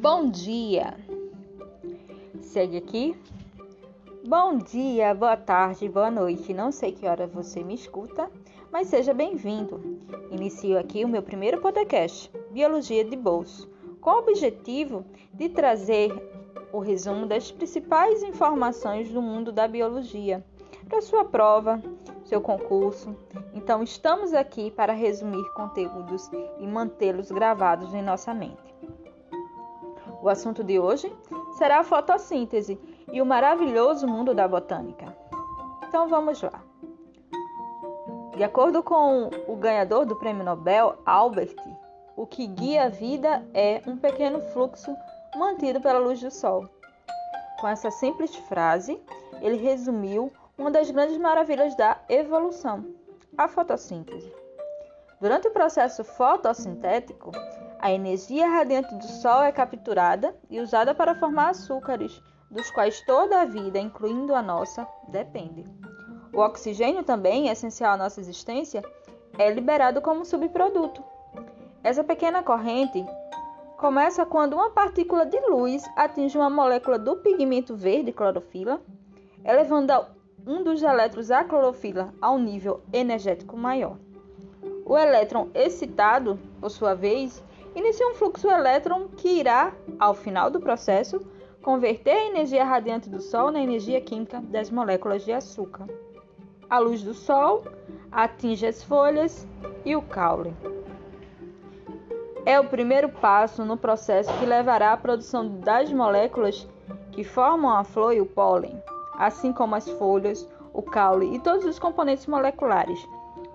Bom dia! Segue aqui. Bom dia, boa tarde, boa noite. Não sei que hora você me escuta, mas seja bem-vindo. Inicio aqui o meu primeiro podcast, Biologia de Bolso, com o objetivo de trazer o resumo das principais informações do mundo da biologia para sua prova, seu concurso. Então, estamos aqui para resumir conteúdos e mantê-los gravados em nossa mente. O assunto de hoje será a fotossíntese e o maravilhoso mundo da botânica. Então vamos lá. De acordo com o ganhador do Prêmio Nobel, Albert, o que guia a vida é um pequeno fluxo mantido pela luz do sol. Com essa simples frase, ele resumiu uma das grandes maravilhas da evolução, a fotossíntese. Durante o processo fotossintético, a energia radiante do Sol é capturada e usada para formar açúcares, dos quais toda a vida, incluindo a nossa, depende. O oxigênio, também essencial à nossa existência, é liberado como subproduto. Essa pequena corrente começa quando uma partícula de luz atinge uma molécula do pigmento verde clorofila, elevando um dos elétrons à clorofila a um nível energético maior. O elétron excitado, por sua vez, inicia um fluxo elétron que irá, ao final do processo, converter a energia radiante do Sol na energia química das moléculas de açúcar. A luz do Sol atinge as folhas e o caule. É o primeiro passo no processo que levará à produção das moléculas que formam a flor e o pólen, assim como as folhas, o caule e todos os componentes moleculares,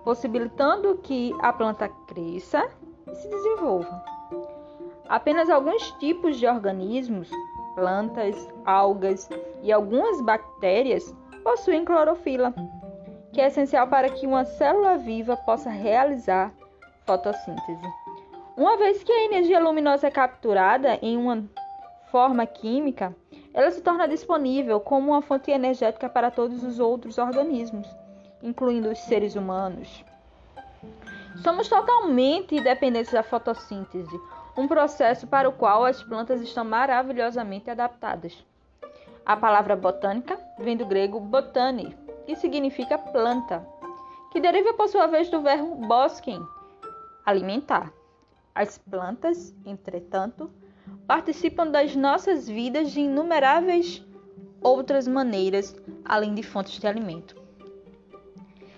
possibilitando que a planta cresça se desenvolva. Apenas alguns tipos de organismos, plantas, algas e algumas bactérias possuem clorofila, que é essencial para que uma célula viva possa realizar fotossíntese. Uma vez que a energia luminosa é capturada em uma forma química, ela se torna disponível como uma fonte energética para todos os outros organismos, incluindo os seres humanos. Somos totalmente dependentes da fotossíntese, um processo para o qual as plantas estão maravilhosamente adaptadas. A palavra botânica vem do grego botani, que significa planta, que deriva por sua vez do verbo bosquem, alimentar. As plantas, entretanto, participam das nossas vidas de inumeráveis outras maneiras, além de fontes de alimento.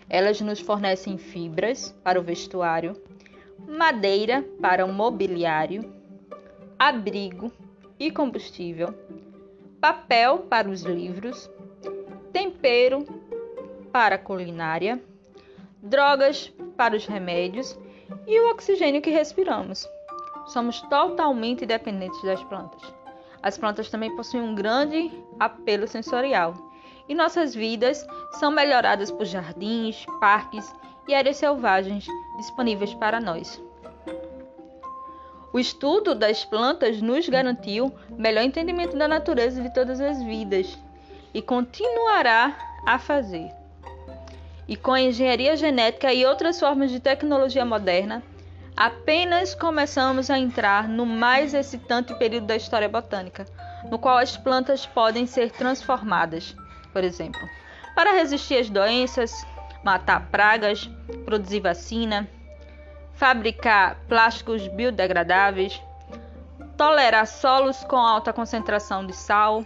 Elas nos fornecem fibras para o vestuário, madeira para o mobiliário, abrigo e combustível, papel para os livros, tempero para a culinária, drogas para os remédios e o oxigênio que respiramos. Somos totalmente dependentes das plantas. As plantas também possuem um grande apelo sensorial e nossas vidas são melhoradas por jardins, parques e áreas selvagens disponíveis para nós. O estudo das plantas nos garantiu melhor entendimento da natureza de todas as vidas e continuará a fazer. E com a engenharia genética e outras formas de tecnologia moderna, apenas começamos a entrar no mais excitante período da história botânica, no qual as plantas podem ser transformadas, por exemplo, para resistir às doenças, matar pragas, produzir vacina, fabricar plásticos biodegradáveis, tolerar solos com alta concentração de sal,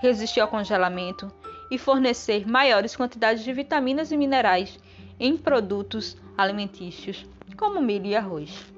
resistir ao congelamento e fornecer maiores quantidades de vitaminas e minerais em produtos alimentícios, como milho e arroz.